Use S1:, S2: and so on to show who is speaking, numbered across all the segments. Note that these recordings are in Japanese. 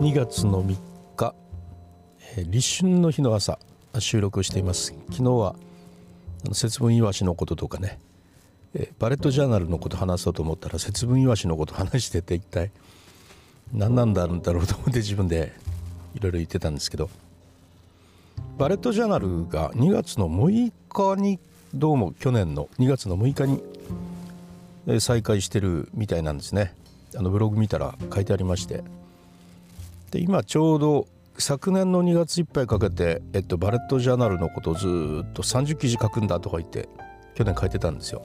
S1: 2月の3日、え、立春の日の朝収録しています。昨日は節分いわしのこととかね、え、バレットジャーナルのこと話そうと思ったら節分いわしのこと話してて一体何なんだろうと思って自分でいろいろ言ってたんですけどバレットジャーナルが2月の6日にどうも去年の2月の6日に再開してるみたいなんですね。あのブログ見たら書いてありましてで今ちょうど昨年の2月いっぱいかけて、えっと、バレットジャーナルのことをずっと30記事書くんだとか言って去年書いてたんですよ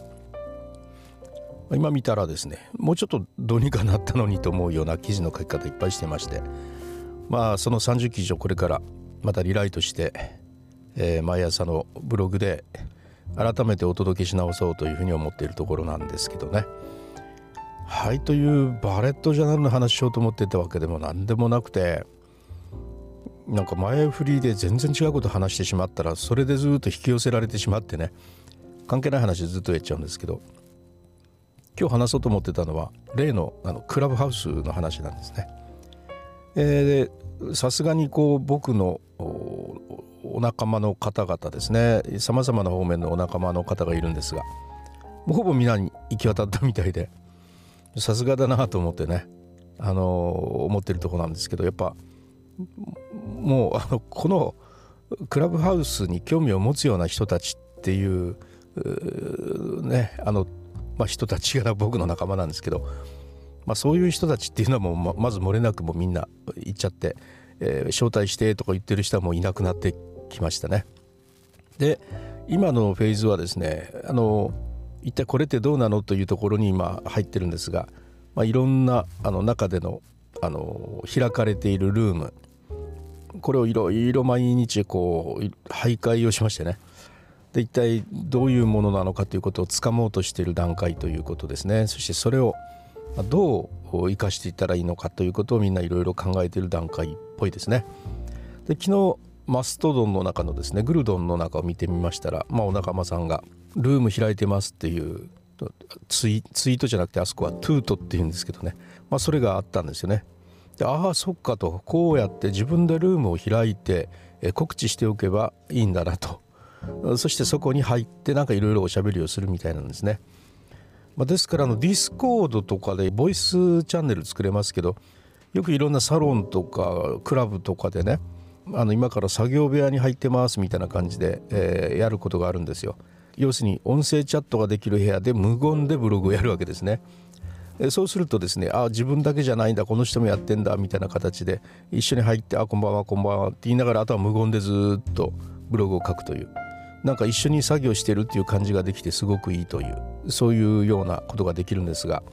S1: 今見たらですねもうちょっとどうにかなったのにと思うような記事の書き方いっぱいしてましてまあその30記事をこれからまたリライトして、えー、毎朝のブログで改めてお届けし直そうというふうに思っているところなんですけどね。はいというバレットジャーナルの話しようと思ってたわけでも何でもなくてなんか前振りで全然違うこと話してしまったらそれでずっと引き寄せられてしまってね関係ない話ずっとやっちゃうんですけど今日話そうと思ってたのは例のあのクラブハウスの話なんですね。えー、さすがにこう僕のお仲間の方々ですねさまざまな方面のお仲間の方がいるんですがほぼ皆に行き渡ったみたいでさすがだなと思ってねあの思ってるとこなんですけどやっぱもうあのこのクラブハウスに興味を持つような人たちっていうねあの、まあ、人たちが僕の仲間なんですけど、まあ、そういう人たちっていうのはもうままず漏れなくもみんな行っちゃって、えー、招待してとか言ってる人はもういなくなってきましたね。で今のフェーズはですねあの一体これってどうなのというところに今入ってるんですが、まあ、いろんなあの中でのあの開かれているルーム。これをいろいろ毎日こう徘徊をしましてね。で一体どういうものなのかということをつかもうとしている段階ということですね。そしてそれをどう生かしていったらいいのかということをみんないろいろ考えている段階っぽいですね。で昨日 Mastodon の中のですねグルドンの中を見てみましたら、まあ、お仲間さんが「ルーム開いてます」っていうツイートじゃなくてあそこはトゥートっていうんですけどね、まあ、それがあったんですよね。でああそっかとこうやって自分でルームを開いてえ告知しておけばいいんだなとそしてそこに入ってなんかいろいろおしゃべりをするみたいなんですね。まあ、ですからあの Discord とかでボイスチャンネル作れますけどよくいろんなサロンとかクラブとかでねあの今から作業部屋に入ってますみたいな感じで、えー、やることがあるんですよ。要するに音声チャットができる部屋で無言でブログをやるわけですね。そうするとですねあ自分だけじゃないんだこの人もやってんだみたいな形で一緒に入ってあこんばんはこんばんはって言いながらあとは無言でずっとブログを書くというなんか一緒に作業してるっていう感じができてすごくいいというそういうようなことができるんですが、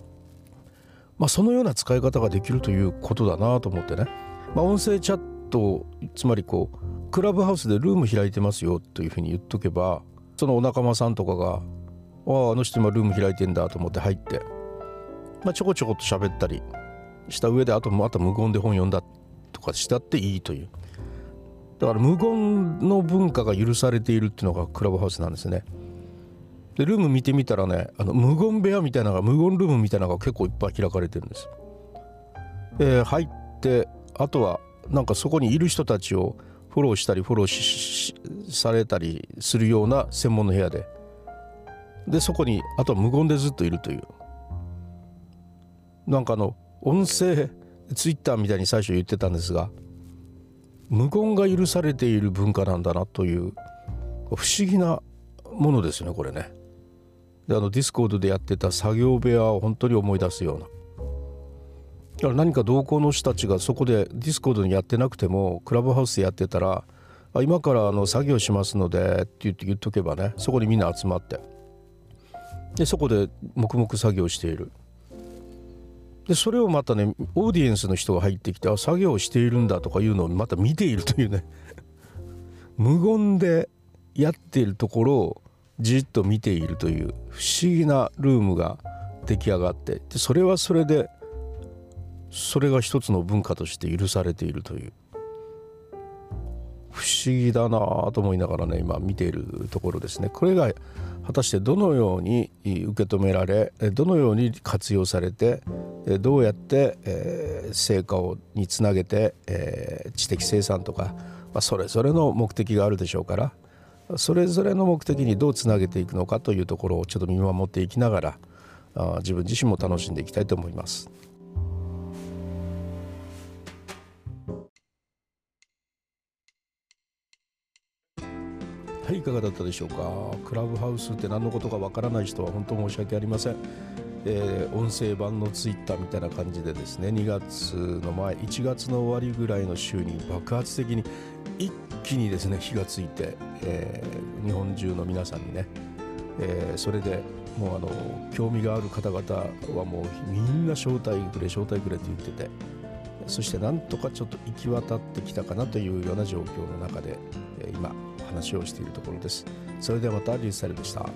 S1: まあ、そのような使い方ができるということだなと思ってね、まあ、音声チャットつまりこうクラブハウスでルーム開いてますよというふうに言っとけばそのお仲間さんとかが「あああの人今ルーム開いてんだ」と思って入って、まあ、ちょこちょこっと喋ったりした上であとまた無言で本読んだとかしたっていいというだから無言の文化が許されているっていうのがクラブハウスなんですね。でルーム見てみたらねあの無言部屋みたいなのが無言ルームみたいなのが結構いっぱい開かれてるんです。で入ってあとはなんかそこにいる人たちをフォローしたりフォローされたりするような専門の部屋で。でそこにあとは無言でずっといるという。なんかあの音声ツイッターみたいに最初言ってたんですが無言が許されている文化なんだなという不思議なものですねこれね。であの Discord でやってた作業部屋を本当に思い出すような。何か同好の人たちがそこで Discord にやってなくてもクラブハウスでやってたらあ今からあの作業しますのでって言って言っとけばねそこにみんな集まって。でそこで黙々作業している。でそれをまたねオーディエンスの人が入ってきてあ作業しているんだとかいうのをまた見ているというね。無言でやっているところをじっと見ているという不思議なルームが出来上がって。でそれはそれでそれが一つの文化として許されているという不思議だなと思いながらね今見ているところですねこれが果たしてどのように受け止められどのように活用されてどうやって、成果をにつなげて、知的生産とか、それぞれの目的があるでしょうからそれぞれの目的にどうつなげていくのかというところをちょっと見守っていきながら自分自身も楽しんでいきたいと思います。いかがだったでしょうか？クラブハウスって何のことかわからない人は本当申し訳ありません、えー、音声版のツイッターみたいな感じでですね2月の前1月の終わりぐらいの週に爆発的に一気にですね火がついて、えー、日本中の皆さんにね、えー、それでもうあの興味がある方々はもうみんな招待くれ招待くれって言っててそしてなんとかちょっと行き渡ってきたかなというような状況の中でえ今話をしているところです。それではまたリュースタイルでした。